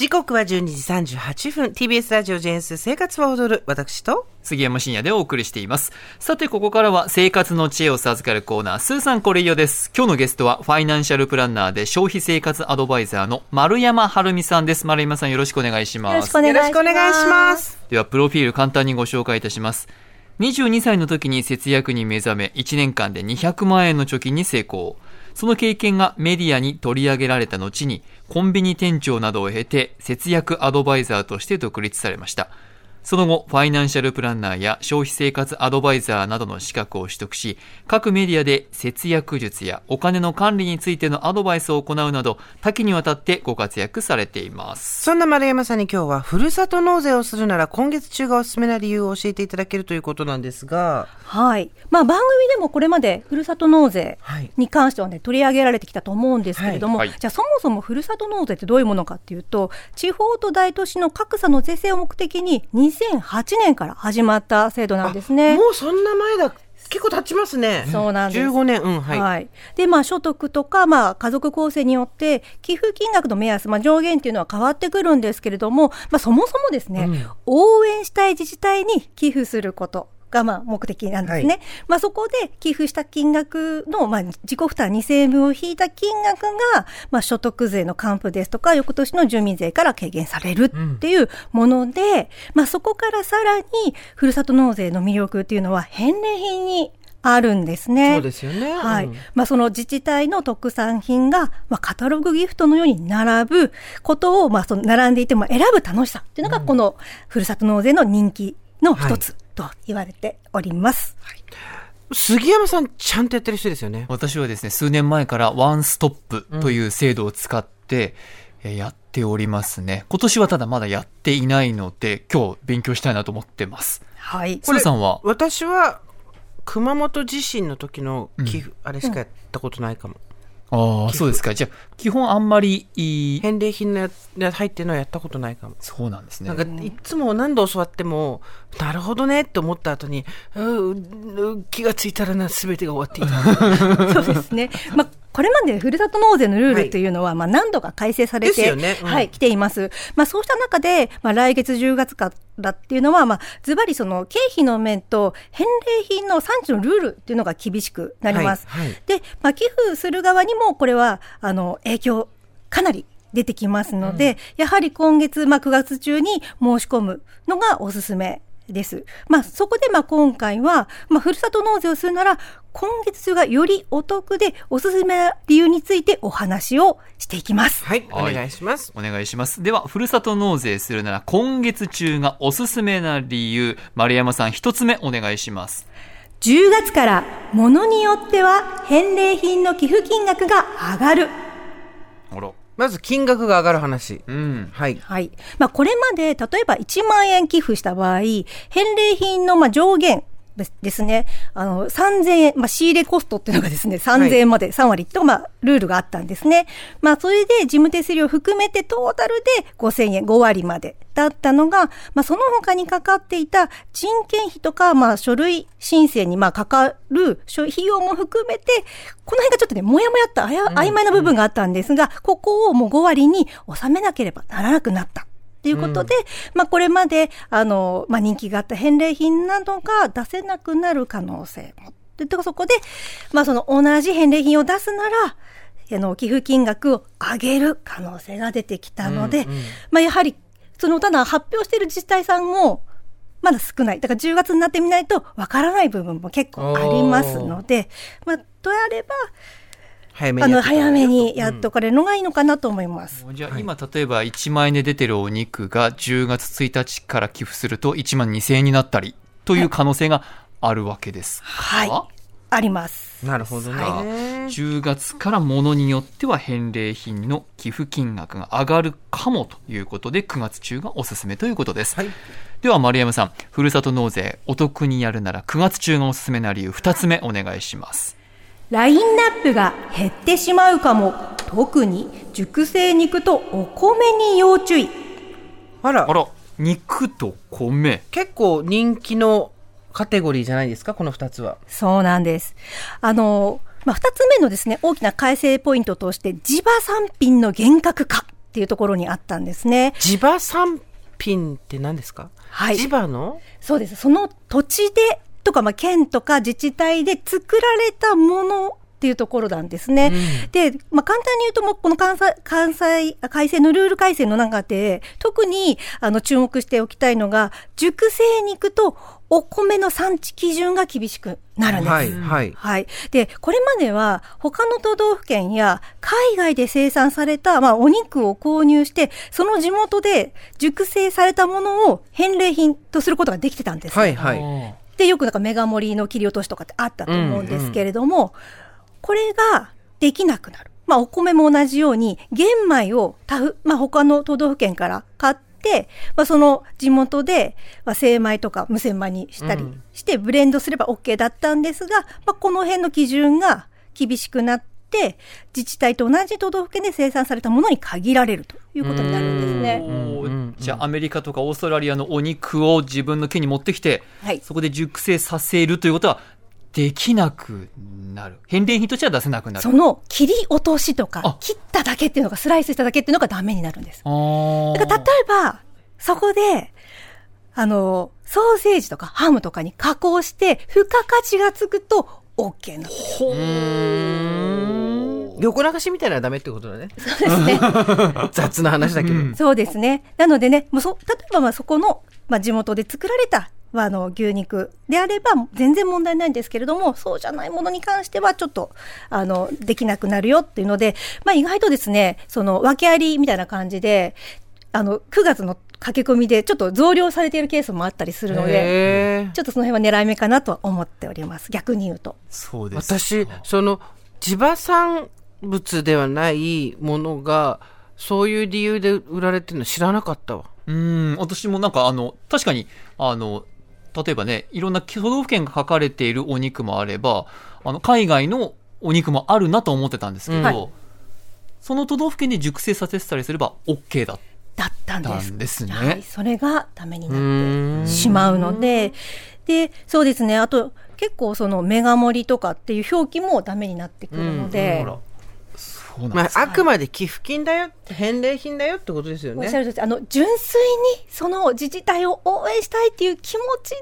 時刻は12時38分 TBS ラジオジェンス生活は踊る私と杉山深也でお送りしています。さて、ここからは生活の知恵を授かるコーナー、スーさんこれいよです。今日のゲストは、ファイナンシャルプランナーで消費生活アドバイザーの丸山晴美さんです。丸山さんよろしくお願いします。よろしくお願いします。よろしくお願いします。では、プロフィール簡単にご紹介いたします。22歳の時に節約に目覚め、1年間で200万円の貯金に成功。その経験がメディアに取り上げられた後に、コンビニ店長などを経て、節約アドバイザーとして独立されました。その後、ファイナンシャルプランナーや消費生活アドバイザーなどの資格を取得し、各メディアで節約術やお金の管理についてのアドバイスを行うなど、多岐にわたってご活躍されています。そんな丸山さんに今日はふるさと納税をするなら今月中がおすすめな理由を教えていただけるということなんですがはい。まあ番組でもこれまでふるさと納税はいに関してはね、取り上げられてきたと思うんですけれども、はいはいじゃあそもそもふるさと納税ってどういうものかっていうと、地方と大都市の格差の是正を目的に2008年から始まった制度なんですね。もうそんな前だ。結構経ちますね。そうなんです。15年。うんはい、で、まあ、所得とか、まあ、家族構成によって、寄付金額の目安、まあ、上限っていうのは変わってくるんですけれども、まあ、そもそもですね、応援したい自治体に寄付すること。がまあ目的なんですね。はまあそこで寄付した金額のまあ自己負担2000円分を引いた金額がまあ所得税の還付ですとか翌年の住民税から軽減されるっていうもので、まあそこからさらにふるさと納税の魅力っていうのは返礼品にあるんですね。そうですよね。はい。うん。まあ、その自治体の特産品が、まあ、カタログギフトのように並ぶことを、まあ、その並んでいても選ぶ楽しさっていうのが、このふるさと納税の人気の一つと言われております。杉山さんちゃんとやってる人ですよね私はですね、数年前からワンストップという制度を使って、えーやっておりますね。今年はただまだやっていないので、今日勉強したいなと思ってます。はい。スーさんは、私は熊本地震の時の寄付、あれしかやったことないかも、ああ、そうですか。じゃあ、基本あんまりいい、返礼品のやや入ってるのはやったことないかもそうなんですねなん。かいつも何度教わっても、なるほどねって思った後に、うう気がついたらな、全てが終わっていた。そうですね。まあ、これまでふるさと納税のルールというのは、まあ、何度か改正されて、ですよねうんはい、来ています。まあ、そうした中で、まあ、来月10月からっていうのは、まあ、ズバリその経費の面と返礼品の産地のルールっていうのが厳しくなります。はいはいで、まあ、寄付する側にも、これは、あの、影響、かなり出てきますので、やはり今月、まあ、9月中に申し込むのがおすすめです。まあ、そこで、まあ、今回は、まあ、ふるさと納税をするなら、今月中がよりお得で、おすすめな理由についてお話をしていきます。はい、おはい願いします。お願いします。では、ふるさと納税するなら今月中がおすすめな理由、丸山さん一つ目お願いします。10月から、ものによっては、返礼品の寄付金額が上がる。あら。まず金額が上がる話。うん。はい。はい。まあ、これまで、例えば1万円寄付した場合、返礼品のまあ上限ですね、あの、3000円、まあ、仕入れコストっていうのがですね、3000円まで3割と、まあ、ルールがあったんですね。まあ、それで事務手数料含めてトータルで5000円、5割までだったのが、まあ、その他にかかっていた人件費とか、まあ、書類申請にまあかかる諸費用も含めて、この辺がちょっとね、もやもやっとあや曖昧な部分があったんですが、ここをもう5割に収めなければならなくなった。ということで、まあこれまで、あの、まあ人気があった返礼品などが出せなくなる可能性も。で、とそこで、まあその同じ返礼品を出すなら、あの、寄付金額を上げる可能性が出てきたので、まあやはり、その、ただ発表している自治体さんも、まだ少ない。だから10月になってみないとわからない部分も結構ありますので、まあ、とやれば、早めあの、にやっておかないと早めにやっとかれるのがいいのかなと思います。じゃあ今例えば1万円で出てるお肉が10月1日から寄付すると1万2000円になったりという可能性があるわけですか、はい。あります。なるほどね。さあ10月からものによっては返礼品の寄付金額が上がるかもということで9月中がおすすめということです、はいでは丸山さんふるさと納税お得にやるなら9月中がおすすめな理由2つ目お願いしますラインナップが減ってしまうかも。特に熟成肉とお米に要注意。あらあ、ら肉と米結構人気のカテゴリーじゃないですか、この二つは。そうなんです。あの、まあ、二つ目のですね、大きな改正ポイントとして、地場産品の厳格化っていうところにあったんですね。地場産品って何ですか？はい地場の？そうです。その土地で、とか、まあ、県とか自治体で作られたものっていうところなんですね。で、まあ、簡単に言うともう、この関西、関西、あ改正のルール改正の中で、特に、あの、注目しておきたいのが、熟成肉とお米の産地基準が厳しくなるんです。はい、はい。はい。で、これまでは他の都道府県や海外で生産された、まあ、お肉を購入して、その地元で熟成されたものを返礼品とすることができてたんです。はい、はい。で、よくなんかメガ盛りの切り落としとかってあったと思うんですけれども、これができなくなる。まあ、お米も同じように、玄米を他府、まあ、他の都道府県から買って、まあ、その地元で、まあ、精米とか無洗米にしたりして、ブレンドすれば OK だったんですが、まあ、この辺の基準が厳しくなって、自治体と同じ都道府県で生産されたものに限られるということになるんですね。じゃあアメリカとかオーストラリアのお肉を自分の県に持ってきて、はい。そこで熟成させるということはできなくなる。返礼品としては出せなくなる。その切り落としとあ。か、切っただけっていうのが、スライスしただけっていうのがダメになるんです。だから例えば、そこで、あの、ソーセージとかハムとかに加工して、付加価値がつくと OK なんです。うー。ん横流しみたいなのはダメってことだね。そうですね。雑な話だけど。そうですね。なのでね、もうそ例えばまあそこの、まあ、地元で作られた、まあ、あの牛肉であれば全然問題ないんですけれども、そうじゃないものに関してはちょっと、あの、できなくなるよっていうので、まあ意外とですね、その訳ありみたいな感じで、あの、9月の駆け込みでちょっと増量されているケースもあったりするので、ちょっとその辺は狙い目かなとは思っております。逆に言うと。そうです私、その、地場産物ではないものが、そういう理由で売られてるの知らなかったわ。うん私もなんかあの確かにあの例えばねいろんな都道府県が書かれているお肉もあればあの海外のお肉もあるなと思ってたんですけど、うんはいその都道府県で熟成させてたりすれば OK だだったんです。ですねはい。それがダメにうなってしまうので、で、そうですね。あと、結構そのメガ盛りとかっていう表記もダメになってくるので、うなんまあ、あくまで寄付金だよ、返礼品だよってことですよね。おっしゃるとおりあの、純粋にその自治体を応援したいっていう気持ちで、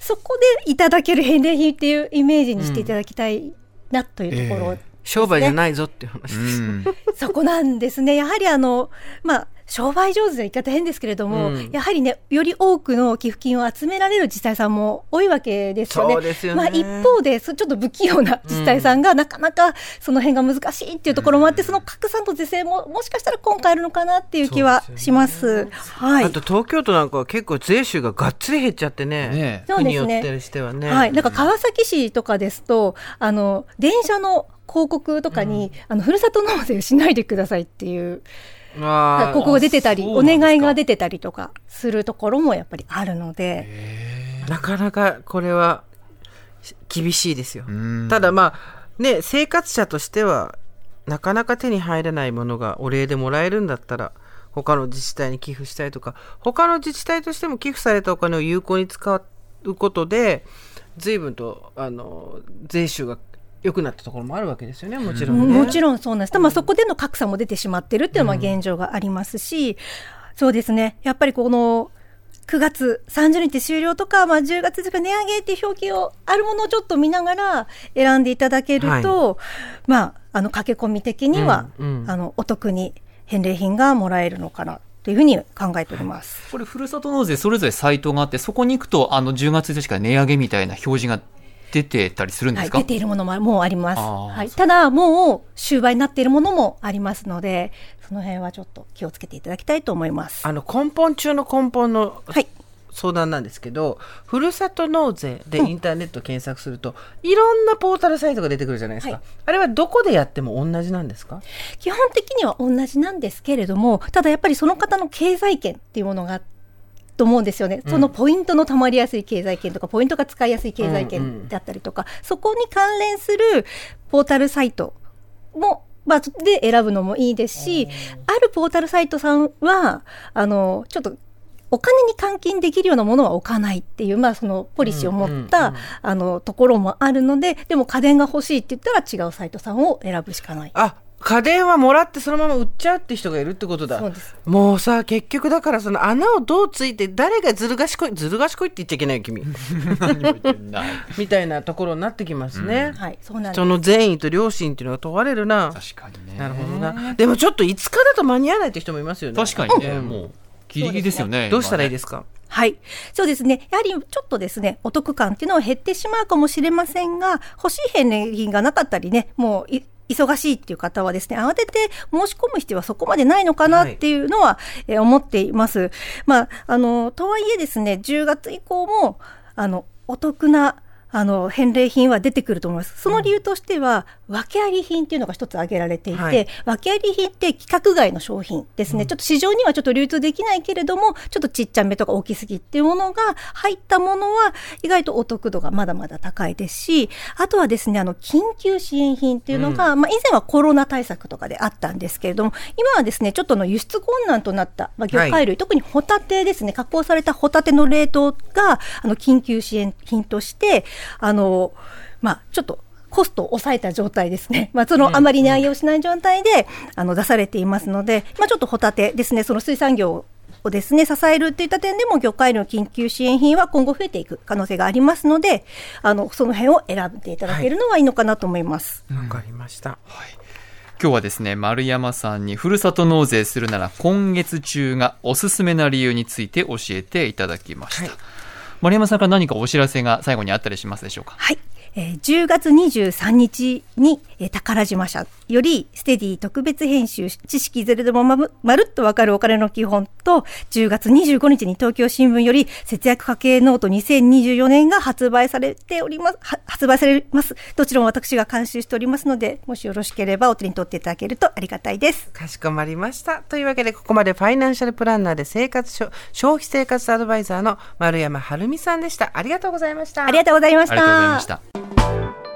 そこでいただける返礼品っていうイメージにしていただきたいなというところ、え商売じゃないぞっていう話うです。んそこなんですね。やはりあの、まあ、商売上手で言い方変ですけれども、うんやはりね、より多くの寄付金を集められる自治体さんも多いわけですよね。よねまあ一方で、そちょっと不器用な自治体さんがなかなかその辺が難しいっていうところもあって、その拡散と是正ももしかしたら今回あるのかなっていう気はします。はいあ。と東京都なんかは結構税収ががっつり減っちゃってね。ねそうですね国によってしてはね。はい。なんか川崎市とかですと、あの、電車の広告とかに、あの、ふるさと納税をしないでくださいっていう、ここが出てたり、お願いが出てたりとかするところもやっぱりあるので、なかなかこれはし厳しいですよ。うん。ただまあ、ね、生活者としては、なかなか手に入らないものがお礼でもらえるんだったら、他の自治体に寄付したいとか、他の自治体としても寄付されたお金を有効に使うことで、随分と、あの、税収が良くなったところもあるわけですよね、もちろん、ね。もちろんそうなんです。まあそこでの格差も出てしまってるっていうのは現状がありますし、そうですね。やっぱりこの、9月30日終了とか、まあ、10月1日値上げっていう表記をあるものをちょっと見ながら選んでいただけると、まあ、あの駆け込み的には、うんうんあのお得に返礼品がもらえるのかなというふうに考えております。これふるさと納税それぞれサイトがあってそこに行くとあの10月1日から値上げみたいな表示が出てたりするんではい、すか、出ているものももうあります。はい、ただ、もう終売になっているものもありますので、その辺はちょっと気をつけていただきたいと思います。あの、根本中の根本のはい。相談なんですけど、ふるさと納税でインターネット検索すると、いろんなポータルサイトが出てくるじゃないですか。はいあれはどこでやっても同じなんですか？基本的には同じなんですけれども、ただやっぱりその方の経済圏っていうものがと思うんですよね。そのポイントのたまりやすい経済圏とか、ポイントが使いやすい経済うんうん圏だったりとか、そこに関連するポータルサイトも、まあ、で選ぶのもいいですし、あるポータルサイトさんは、あの、ちょっと、お金に換金できるようなものは置かないっていう、まあ、そのポリシーを持った、うんうんうんあの、ところもあるので、でも家電が欲しいって言ったら違うサイトさんを選ぶしかない。あ、家電はもらってそのまま売っちゃうって人がいるってことだそうですもうさ結局だからその穴をどうついて誰がずる賢いずる賢いって言っちゃいけないよ君 何も言ってない。みたいなところになってきますね、はい、そうなんです人。の善意と良心っていうのが問われるな確かにね。なるほどなでもちょっと5日だと間に合わないって人もいますよね確かにね、もう、ギリギリですよね。どうしたらいいすですか？はい。そうですね。やはりちょっとですね、お得感っていうのは減ってしまうかもしれませんが、欲しい返礼品がなかったりね、もうい忙しいっていう方はですね、慌てて申し込む必要はそこまでないのかなっていうのは、えー思っています。まあ、あの、とはいえですね、10月以降も、あの、お得な、あの、返礼品は出てくると思います。その理由としては、訳あり品っていうのが一つ挙げられていて、はい。訳あり品って規格外の商品ですね、ちょっと市場にはちょっと流通できないけれども、ちょっとちっちゃめとか大きすぎっていうものが入ったものは、意外とお得度がまだまだ高いですし、あとはですね、あの、緊急支援品っていうのが、まあ、以前はコロナ対策とかであったんですけれども、今はですね、ちょっとあの輸出困難となった、まあ、魚介類、特にホタテですね、加工されたホタテの冷凍が、あの、緊急支援品として、あの、まあ、ちょっと、コストを抑えた状態ですね。まあ、そのあまり値上げをしない状態で、あの出されていますので、まあ、ちょっとホタテですね、その水産業をですね、支えるといった点でも、魚介類の緊急支援品は今後増えていく可能性がありますので、あの、その辺を選んでいただけるのはいいのかなと思います。わかりました、今日はですね、丸山さんにふるさと納税するなら今月中がおすすめな理由について教えていただきました。はい丸山さんから何かお知らせが最後にあったりしますでしょうか？はい。えー10月23日に、えー宝島社より、ステディ特別編集、知識ゼロでもまぶまるっとわかるお金の基本と、10月25日に東京新聞より、節約家計ノート2024年が発売されております、は発売されます。どちらも私が監修しておりますので、もしよろしければお手に取っていただけるとありがたいです。かしこまりました。というわけで、ここまでファイナンシャルプランナーで生活消消費生活アドバイザーの丸山晴美さんでした。ありがとうございました。ありがとうございました。ありがとうございました。Bye.